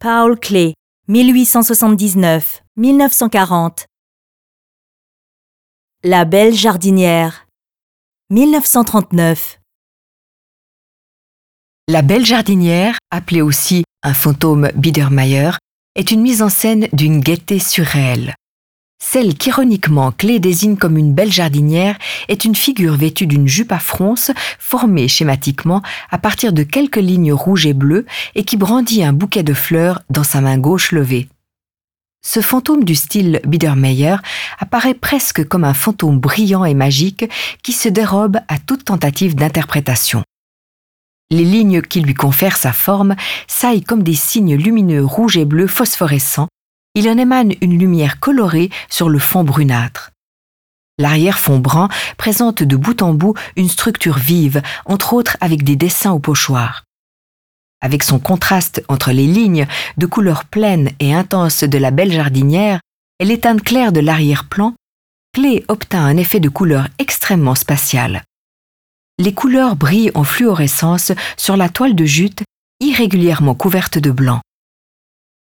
Paul Klee, 1879-1940. La belle jardinière, 1939. La belle jardinière, appelée aussi un fantôme Biedermeier, est une mise en scène d'une gaieté surréelle. Celle qu'ironiquement Clé désigne comme une belle jardinière est une figure vêtue d'une jupe à fronce formée schématiquement à partir de quelques lignes rouges et bleues et qui brandit un bouquet de fleurs dans sa main gauche levée. Ce fantôme du style Biedermeier apparaît presque comme un fantôme brillant et magique qui se dérobe à toute tentative d'interprétation. Les lignes qui lui confèrent sa forme saillent comme des signes lumineux rouges et bleus phosphorescents il en émane une lumière colorée sur le fond brunâtre. L'arrière-fond brun présente de bout en bout une structure vive, entre autres avec des dessins au pochoir. Avec son contraste entre les lignes de couleurs pleines et intenses de la belle jardinière et l'éteinte claire de l'arrière-plan, Clé obtint un effet de couleur extrêmement spatial. Les couleurs brillent en fluorescence sur la toile de jute irrégulièrement couverte de blanc.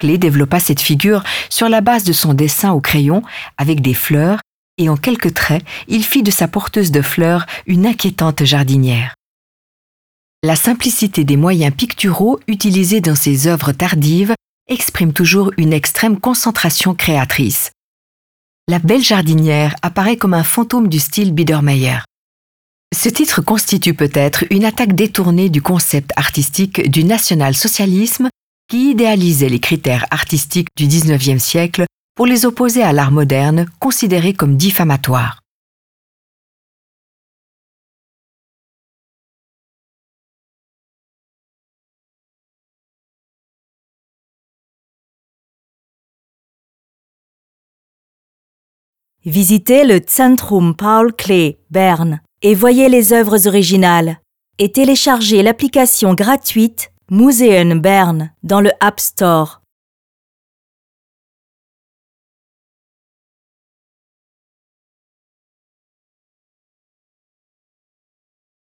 Développa cette figure sur la base de son dessin au crayon avec des fleurs et en quelques traits, il fit de sa porteuse de fleurs une inquiétante jardinière. La simplicité des moyens picturaux utilisés dans ses œuvres tardives exprime toujours une extrême concentration créatrice. La belle jardinière apparaît comme un fantôme du style Biedermeier. Ce titre constitue peut-être une attaque détournée du concept artistique du national-socialisme qui idéalisait les critères artistiques du XIXe siècle pour les opposer à l'art moderne considéré comme diffamatoire. Visitez le Zentrum Paul Klee, Berne, et voyez les œuvres originales. Et téléchargez l'application gratuite Museum Bern dans le App Store.